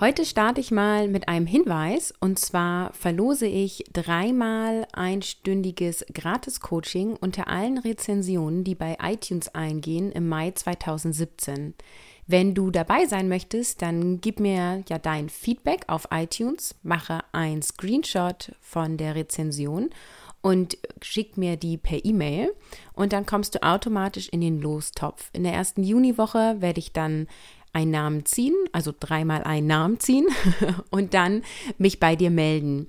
Heute starte ich mal mit einem Hinweis und zwar verlose ich dreimal einstündiges Gratis-Coaching unter allen Rezensionen, die bei iTunes eingehen im Mai 2017. Wenn du dabei sein möchtest, dann gib mir ja dein Feedback auf iTunes, mache ein Screenshot von der Rezension und schick mir die per E-Mail und dann kommst du automatisch in den Lostopf. In der ersten Juniwoche werde ich dann einen Namen ziehen, also dreimal einen Namen ziehen und dann mich bei dir melden.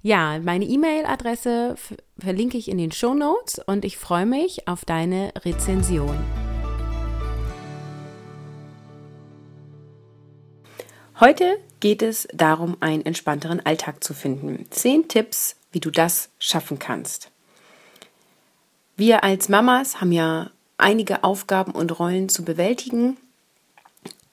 Ja, meine E-Mail-Adresse verlinke ich in den Show Notes und ich freue mich auf deine Rezension. Heute geht es darum, einen entspannteren Alltag zu finden. Zehn Tipps, wie du das schaffen kannst. Wir als Mamas haben ja einige Aufgaben und Rollen zu bewältigen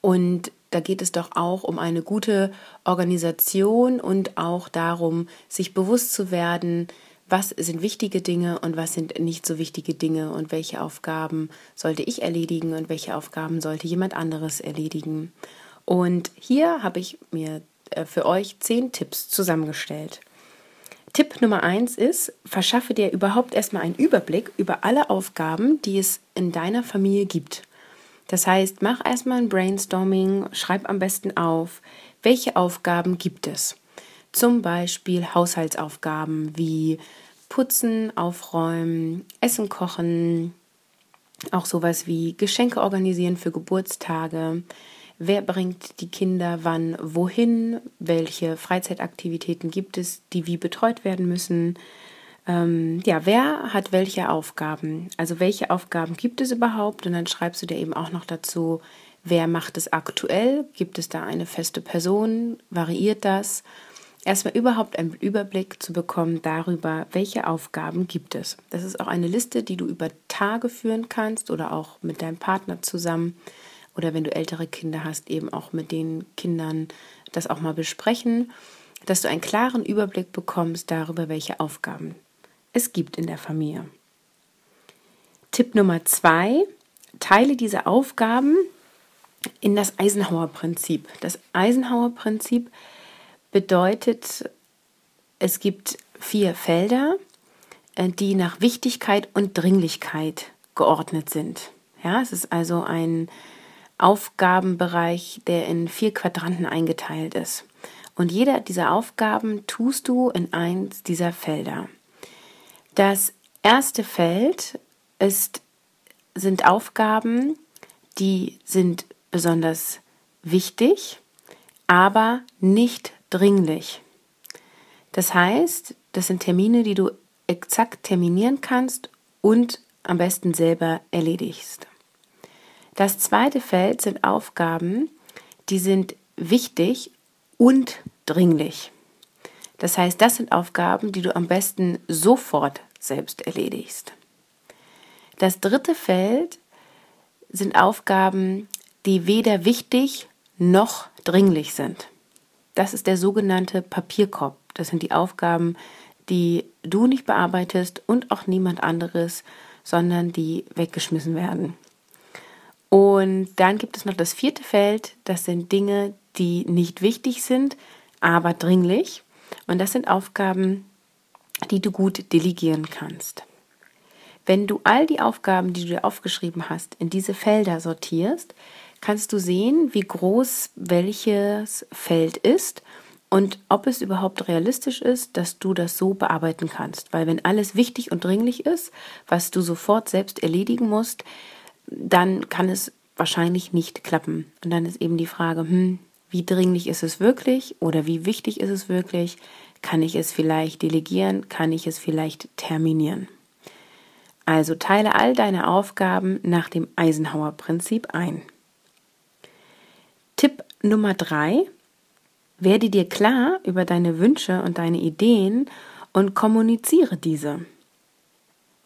und da geht es doch auch um eine gute Organisation und auch darum, sich bewusst zu werden, was sind wichtige Dinge und was sind nicht so wichtige Dinge und welche Aufgaben sollte ich erledigen und welche Aufgaben sollte jemand anderes erledigen. Und hier habe ich mir äh, für euch zehn Tipps zusammengestellt. Tipp Nummer eins ist, verschaffe dir überhaupt erstmal einen Überblick über alle Aufgaben, die es in deiner Familie gibt. Das heißt, mach erstmal ein Brainstorming, schreib am besten auf, welche Aufgaben gibt es. Zum Beispiel Haushaltsaufgaben wie Putzen, Aufräumen, Essen kochen, auch sowas wie Geschenke organisieren für Geburtstage. Wer bringt die Kinder wann wohin? Welche Freizeitaktivitäten gibt es, die wie betreut werden müssen? Ähm, ja, wer hat welche Aufgaben? Also welche Aufgaben gibt es überhaupt? Und dann schreibst du dir eben auch noch dazu, wer macht es aktuell? Gibt es da eine feste Person? Variiert das? Erstmal überhaupt einen Überblick zu bekommen darüber, welche Aufgaben gibt es. Das ist auch eine Liste, die du über Tage führen kannst oder auch mit deinem Partner zusammen oder wenn du ältere Kinder hast, eben auch mit den Kindern das auch mal besprechen, dass du einen klaren Überblick bekommst darüber, welche Aufgaben es gibt in der Familie. Tipp Nummer zwei, teile diese Aufgaben in das Eisenhower-Prinzip. Das Eisenhower-Prinzip bedeutet, es gibt vier Felder, äh, die nach Wichtigkeit und Dringlichkeit geordnet sind. Ja, es ist also ein Aufgabenbereich, der in vier Quadranten eingeteilt ist. Und jeder dieser Aufgaben tust du in eins dieser Felder. Das erste Feld ist, sind Aufgaben, die sind besonders wichtig, aber nicht dringlich. Das heißt, das sind Termine, die du exakt terminieren kannst und am besten selber erledigst. Das zweite Feld sind Aufgaben, die sind wichtig und dringlich. Das heißt, das sind Aufgaben, die du am besten sofort selbst erledigst. Das dritte Feld sind Aufgaben, die weder wichtig noch dringlich sind. Das ist der sogenannte Papierkorb. Das sind die Aufgaben, die du nicht bearbeitest und auch niemand anderes, sondern die weggeschmissen werden. Und dann gibt es noch das vierte Feld, das sind Dinge, die nicht wichtig sind, aber dringlich. Und das sind Aufgaben, die du gut delegieren kannst. Wenn du all die Aufgaben, die du dir aufgeschrieben hast, in diese Felder sortierst, kannst du sehen, wie groß welches Feld ist und ob es überhaupt realistisch ist, dass du das so bearbeiten kannst. Weil wenn alles wichtig und dringlich ist, was du sofort selbst erledigen musst, dann kann es wahrscheinlich nicht klappen. Und dann ist eben die Frage, hm, wie dringlich ist es wirklich oder wie wichtig ist es wirklich? Kann ich es vielleicht delegieren? Kann ich es vielleicht terminieren? Also teile all deine Aufgaben nach dem Eisenhower-Prinzip ein. Tipp Nummer drei: Werde dir klar über deine Wünsche und deine Ideen und kommuniziere diese.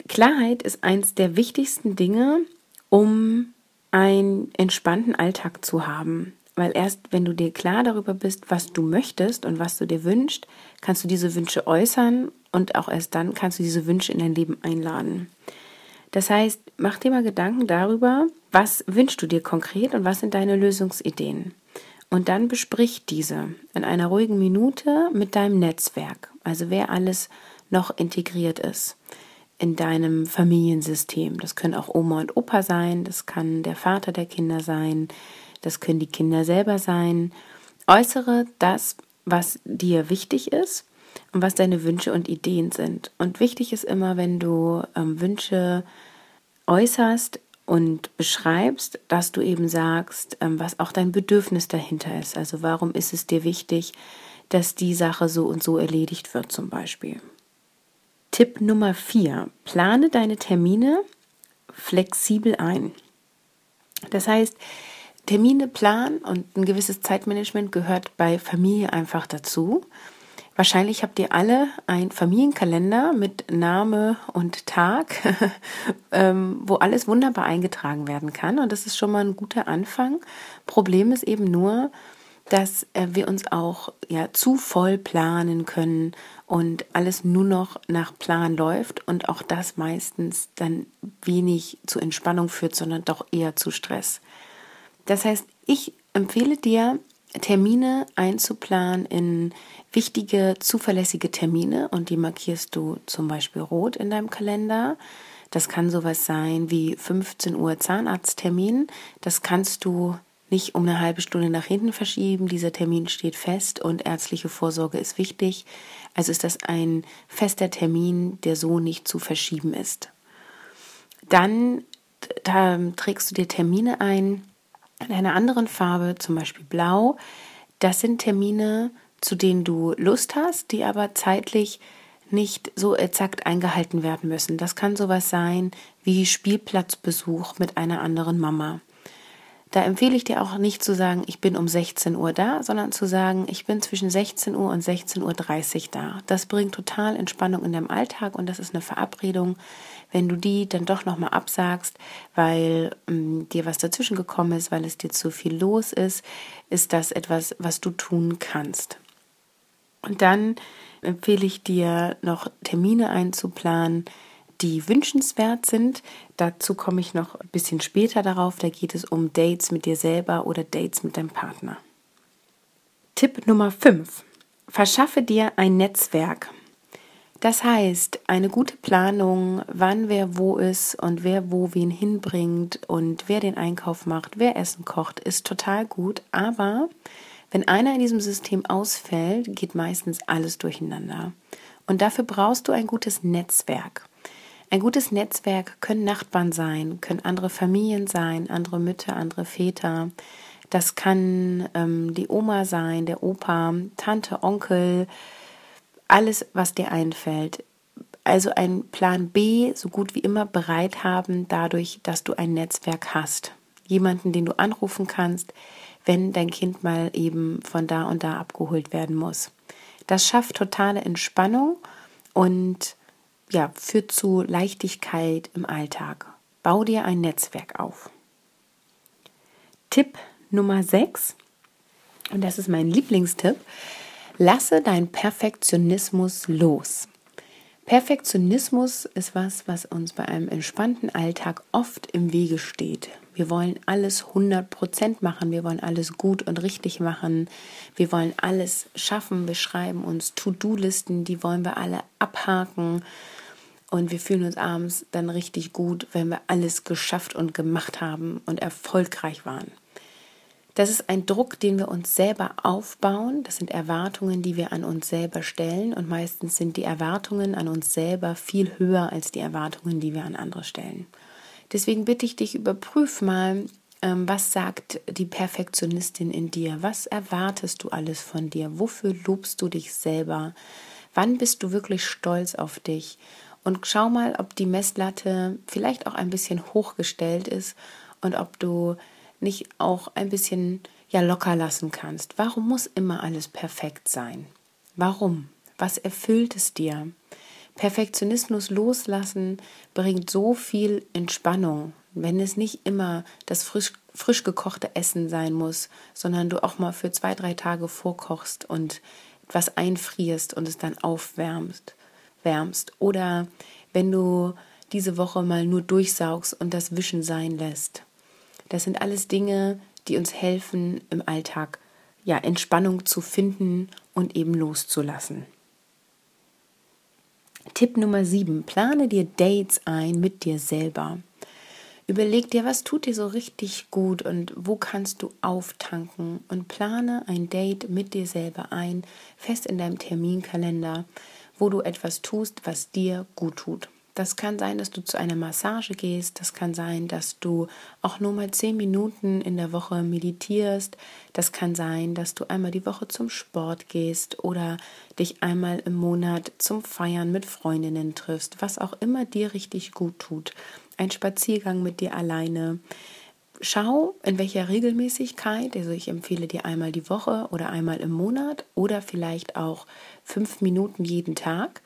Klarheit ist eins der wichtigsten Dinge, um einen entspannten Alltag zu haben. Weil erst wenn du dir klar darüber bist, was du möchtest und was du dir wünschst, kannst du diese Wünsche äußern und auch erst dann kannst du diese Wünsche in dein Leben einladen. Das heißt, mach dir mal Gedanken darüber, was wünschst du dir konkret und was sind deine Lösungsideen. Und dann besprich diese in einer ruhigen Minute mit deinem Netzwerk, also wer alles noch integriert ist in deinem Familiensystem. Das können auch Oma und Opa sein, das kann der Vater der Kinder sein, das können die Kinder selber sein. Äußere das, was dir wichtig ist und was deine Wünsche und Ideen sind. Und wichtig ist immer, wenn du ähm, Wünsche äußerst und beschreibst, dass du eben sagst, ähm, was auch dein Bedürfnis dahinter ist. Also warum ist es dir wichtig, dass die Sache so und so erledigt wird zum Beispiel. Tipp Nummer 4. Plane deine Termine flexibel ein. Das heißt, Termine planen und ein gewisses Zeitmanagement gehört bei Familie einfach dazu. Wahrscheinlich habt ihr alle einen Familienkalender mit Name und Tag, ähm, wo alles wunderbar eingetragen werden kann. Und das ist schon mal ein guter Anfang. Problem ist eben nur, dass äh, wir uns auch ja zu voll planen können und alles nur noch nach Plan läuft und auch das meistens dann wenig zu Entspannung führt, sondern doch eher zu Stress. Das heißt, ich empfehle dir, Termine einzuplanen in wichtige, zuverlässige Termine und die markierst du zum Beispiel rot in deinem Kalender. Das kann sowas sein wie 15 Uhr Zahnarzttermin. Das kannst du nicht um eine halbe Stunde nach hinten verschieben. Dieser Termin steht fest und ärztliche Vorsorge ist wichtig. Also ist das ein fester Termin, der so nicht zu verschieben ist. Dann da trägst du dir Termine ein, in einer anderen Farbe, zum Beispiel blau. Das sind Termine, zu denen du Lust hast, die aber zeitlich nicht so exakt eingehalten werden müssen. Das kann sowas sein wie Spielplatzbesuch mit einer anderen Mama. Da empfehle ich dir auch nicht zu sagen, ich bin um 16 Uhr da, sondern zu sagen, ich bin zwischen 16 Uhr und 16.30 Uhr da. Das bringt total Entspannung in deinem Alltag und das ist eine Verabredung. Wenn du die dann doch nochmal absagst, weil ähm, dir was dazwischen gekommen ist, weil es dir zu viel los ist, ist das etwas, was du tun kannst. Und dann empfehle ich dir noch Termine einzuplanen, die wünschenswert sind. Dazu komme ich noch ein bisschen später darauf. Da geht es um Dates mit dir selber oder Dates mit deinem Partner. Tipp Nummer 5. Verschaffe dir ein Netzwerk. Das heißt, eine gute Planung, wann wer wo ist und wer wo wen hinbringt und wer den Einkauf macht, wer Essen kocht, ist total gut. Aber wenn einer in diesem System ausfällt, geht meistens alles durcheinander. Und dafür brauchst du ein gutes Netzwerk. Ein gutes Netzwerk können Nachbarn sein, können andere Familien sein, andere Mütter, andere Väter. Das kann ähm, die Oma sein, der Opa, Tante, Onkel, alles, was dir einfällt. Also ein Plan B so gut wie immer bereit haben, dadurch, dass du ein Netzwerk hast. Jemanden, den du anrufen kannst, wenn dein Kind mal eben von da und da abgeholt werden muss. Das schafft totale Entspannung und ja, führt zu Leichtigkeit im Alltag. Bau dir ein Netzwerk auf. Tipp Nummer 6, und das ist mein Lieblingstipp, lasse dein Perfektionismus los. Perfektionismus ist was, was uns bei einem entspannten Alltag oft im Wege steht. Wir wollen alles 100% machen, wir wollen alles gut und richtig machen, wir wollen alles schaffen, wir schreiben uns To-Do-Listen, die wollen wir alle abhaken und wir fühlen uns abends dann richtig gut, wenn wir alles geschafft und gemacht haben und erfolgreich waren. Das ist ein Druck, den wir uns selber aufbauen. Das sind Erwartungen, die wir an uns selber stellen. Und meistens sind die Erwartungen an uns selber viel höher als die Erwartungen, die wir an andere stellen. Deswegen bitte ich dich, überprüf mal, ähm, was sagt die Perfektionistin in dir? Was erwartest du alles von dir? Wofür lobst du dich selber? Wann bist du wirklich stolz auf dich? Und schau mal, ob die Messlatte vielleicht auch ein bisschen hochgestellt ist und ob du nicht auch ein bisschen ja locker lassen kannst. Warum muss immer alles perfekt sein? Warum? Was erfüllt es dir? Perfektionismus loslassen bringt so viel Entspannung. Wenn es nicht immer das frisch, frisch gekochte Essen sein muss, sondern du auch mal für zwei, drei Tage vorkochst und etwas einfrierst und es dann aufwärmst. Wärmst. Oder wenn du diese Woche mal nur durchsaugst und das Wischen sein lässt. Das sind alles Dinge, die uns helfen, im Alltag ja Entspannung zu finden und eben loszulassen. Tipp Nummer 7. Plane dir Dates ein mit dir selber. Überleg dir, was tut dir so richtig gut und wo kannst du auftanken und plane ein Date mit dir selber ein, fest in deinem Terminkalender, wo du etwas tust, was dir gut tut. Das kann sein, dass du zu einer Massage gehst. Das kann sein, dass du auch nur mal zehn Minuten in der Woche meditierst. Das kann sein, dass du einmal die Woche zum Sport gehst oder dich einmal im Monat zum Feiern mit Freundinnen triffst. Was auch immer dir richtig gut tut. Ein Spaziergang mit dir alleine. Schau, in welcher Regelmäßigkeit, also ich empfehle dir einmal die Woche oder einmal im Monat oder vielleicht auch fünf Minuten jeden Tag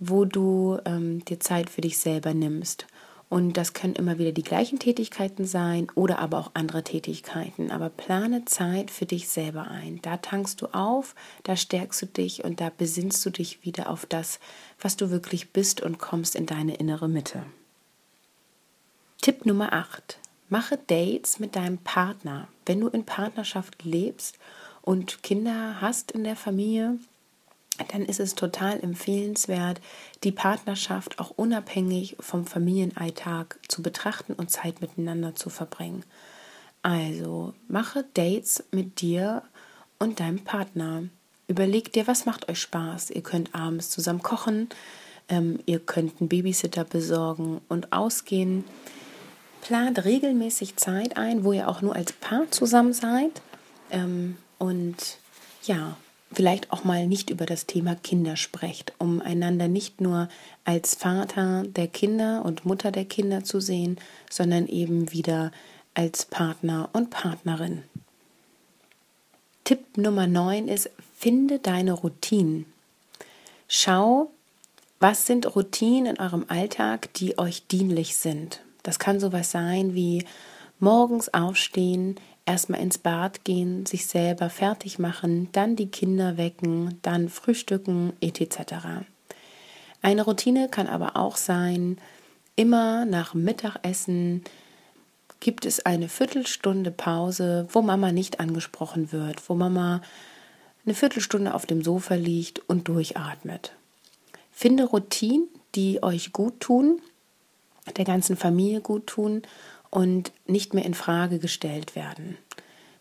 wo du ähm, dir Zeit für dich selber nimmst. Und das können immer wieder die gleichen Tätigkeiten sein oder aber auch andere Tätigkeiten. Aber plane Zeit für dich selber ein. Da tankst du auf, da stärkst du dich und da besinnst du dich wieder auf das, was du wirklich bist und kommst in deine innere Mitte. Tipp Nummer 8. Mache Dates mit deinem Partner. Wenn du in Partnerschaft lebst und Kinder hast in der Familie, dann ist es total empfehlenswert, die Partnerschaft auch unabhängig vom Familienalltag zu betrachten und Zeit miteinander zu verbringen. Also mache Dates mit dir und deinem Partner. Überleg dir, was macht euch Spaß. Ihr könnt abends zusammen kochen, ähm, ihr könnt einen Babysitter besorgen und ausgehen. Plant regelmäßig Zeit ein, wo ihr auch nur als Paar zusammen seid. Ähm, und ja, vielleicht auch mal nicht über das Thema Kinder sprecht, um einander nicht nur als Vater der Kinder und Mutter der Kinder zu sehen, sondern eben wieder als Partner und Partnerin. Tipp Nummer 9 ist, finde deine Routinen. Schau, was sind Routinen in eurem Alltag, die euch dienlich sind. Das kann sowas sein wie morgens aufstehen, erstmal ins Bad gehen, sich selber fertig machen, dann die Kinder wecken, dann frühstücken etc. Eine Routine kann aber auch sein, immer nach Mittagessen gibt es eine Viertelstunde Pause, wo Mama nicht angesprochen wird, wo Mama eine Viertelstunde auf dem Sofa liegt und durchatmet. Finde Routinen, die euch gut tun, der ganzen Familie gut tun und nicht mehr in Frage gestellt werden.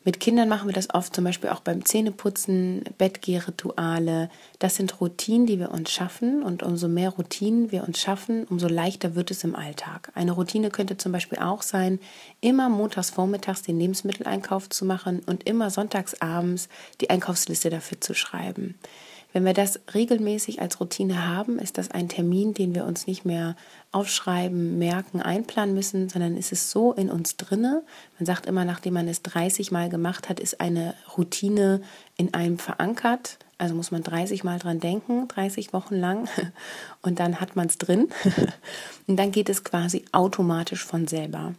Mit Kindern machen wir das oft zum Beispiel auch beim Zähneputzen, Bettgehrituale. Das sind Routinen, die wir uns schaffen und umso mehr Routinen wir uns schaffen, umso leichter wird es im Alltag. Eine Routine könnte zum Beispiel auch sein, immer montags vormittags den Lebensmitteleinkauf zu machen und immer sonntags abends die Einkaufsliste dafür zu schreiben. Wenn wir das regelmäßig als Routine haben, ist das ein Termin, den wir uns nicht mehr aufschreiben, merken, einplanen müssen, sondern ist es so in uns drinne. Man sagt immer, nachdem man es 30 Mal gemacht hat, ist eine Routine in einem verankert. Also muss man 30 Mal dran denken, 30 Wochen lang, und dann hat man es drin. Und dann geht es quasi automatisch von selber.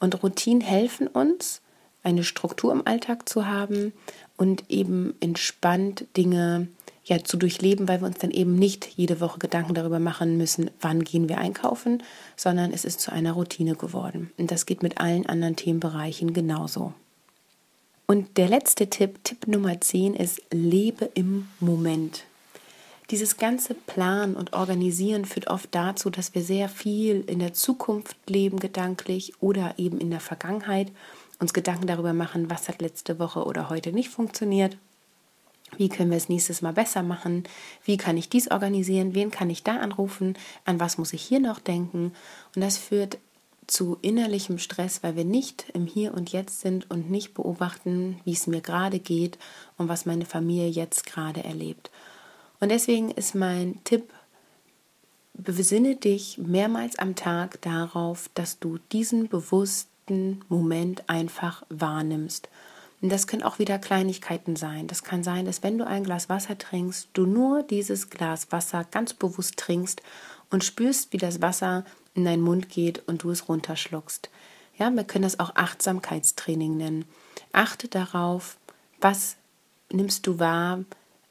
Und Routinen helfen uns, eine Struktur im Alltag zu haben und eben entspannt Dinge ja, zu durchleben, weil wir uns dann eben nicht jede Woche Gedanken darüber machen müssen, wann gehen wir einkaufen, sondern es ist zu einer Routine geworden. Und das geht mit allen anderen Themenbereichen genauso. Und der letzte Tipp, Tipp Nummer 10 ist, lebe im Moment. Dieses ganze Plan und Organisieren führt oft dazu, dass wir sehr viel in der Zukunft leben, gedanklich oder eben in der Vergangenheit, uns Gedanken darüber machen, was hat letzte Woche oder heute nicht funktioniert wie können wir es nächstes Mal besser machen? Wie kann ich dies organisieren? Wen kann ich da anrufen? An was muss ich hier noch denken? Und das führt zu innerlichem Stress, weil wir nicht im Hier und Jetzt sind und nicht beobachten, wie es mir gerade geht und was meine Familie jetzt gerade erlebt. Und deswegen ist mein Tipp, besinne dich mehrmals am Tag darauf, dass du diesen bewussten Moment einfach wahrnimmst und das können auch wieder Kleinigkeiten sein. Das kann sein, dass wenn du ein Glas Wasser trinkst, du nur dieses Glas Wasser ganz bewusst trinkst und spürst, wie das Wasser in deinen Mund geht und du es runterschluckst. Ja, wir können das auch Achtsamkeitstraining nennen. Achte darauf, was nimmst du wahr,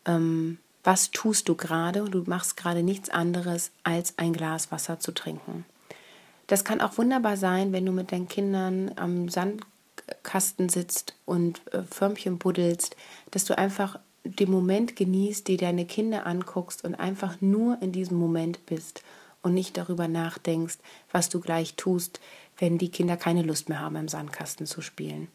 ähm, was tust du gerade und du machst gerade nichts anderes, als ein Glas Wasser zu trinken. Das kann auch wunderbar sein, wenn du mit deinen Kindern am Sandkasten sitzt und äh, Förmchen buddelst, dass du einfach den Moment genießt, dir deine Kinder anguckst und einfach nur in diesem Moment bist und nicht darüber nachdenkst, was du gleich tust, wenn die Kinder keine Lust mehr haben, im Sandkasten zu spielen.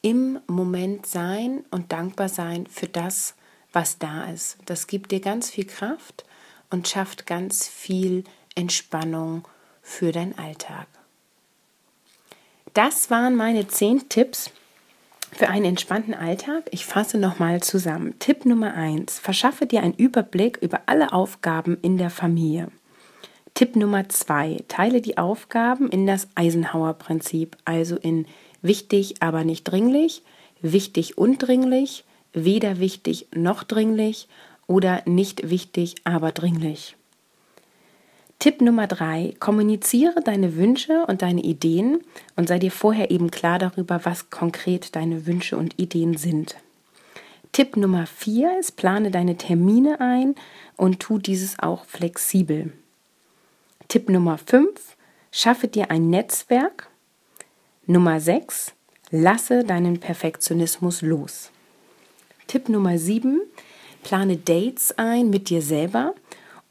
Im Moment sein und dankbar sein für das, was da ist. Das gibt dir ganz viel Kraft und schafft ganz viel Entspannung für deinen Alltag. Das waren meine zehn Tipps für einen entspannten Alltag. Ich fasse nochmal zusammen. Tipp Nummer 1. Verschaffe dir einen Überblick über alle Aufgaben in der Familie. Tipp Nummer 2. Teile die Aufgaben in das Eisenhower-Prinzip, also in wichtig, aber nicht dringlich, wichtig und dringlich, weder wichtig noch dringlich oder nicht wichtig, aber dringlich. Tipp Nummer drei, kommuniziere deine Wünsche und deine Ideen und sei dir vorher eben klar darüber, was konkret deine Wünsche und Ideen sind. Tipp Nummer vier ist, plane deine Termine ein und tu dieses auch flexibel. Tipp Nummer fünf, schaffe dir ein Netzwerk. Nummer sechs, lasse deinen Perfektionismus los. Tipp Nummer sieben, plane Dates ein mit dir selber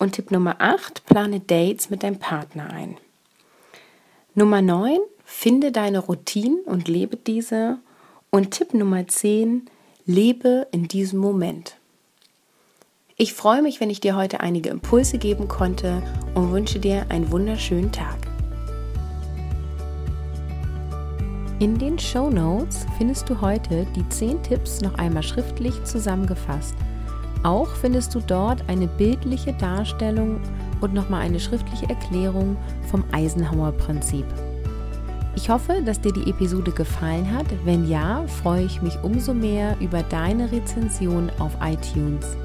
und Tipp Nummer 8, plane Dates mit deinem Partner ein. Nummer 9, finde deine Routinen und lebe diese. Und Tipp Nummer 10, lebe in diesem Moment. Ich freue mich, wenn ich dir heute einige Impulse geben konnte und wünsche dir einen wunderschönen Tag. In den Show Notes findest du heute die 10 Tipps noch einmal schriftlich zusammengefasst – auch findest du dort eine bildliche Darstellung und nochmal eine schriftliche Erklärung vom Eisenhower-Prinzip. Ich hoffe, dass dir die Episode gefallen hat. Wenn ja, freue ich mich umso mehr über deine Rezension auf iTunes.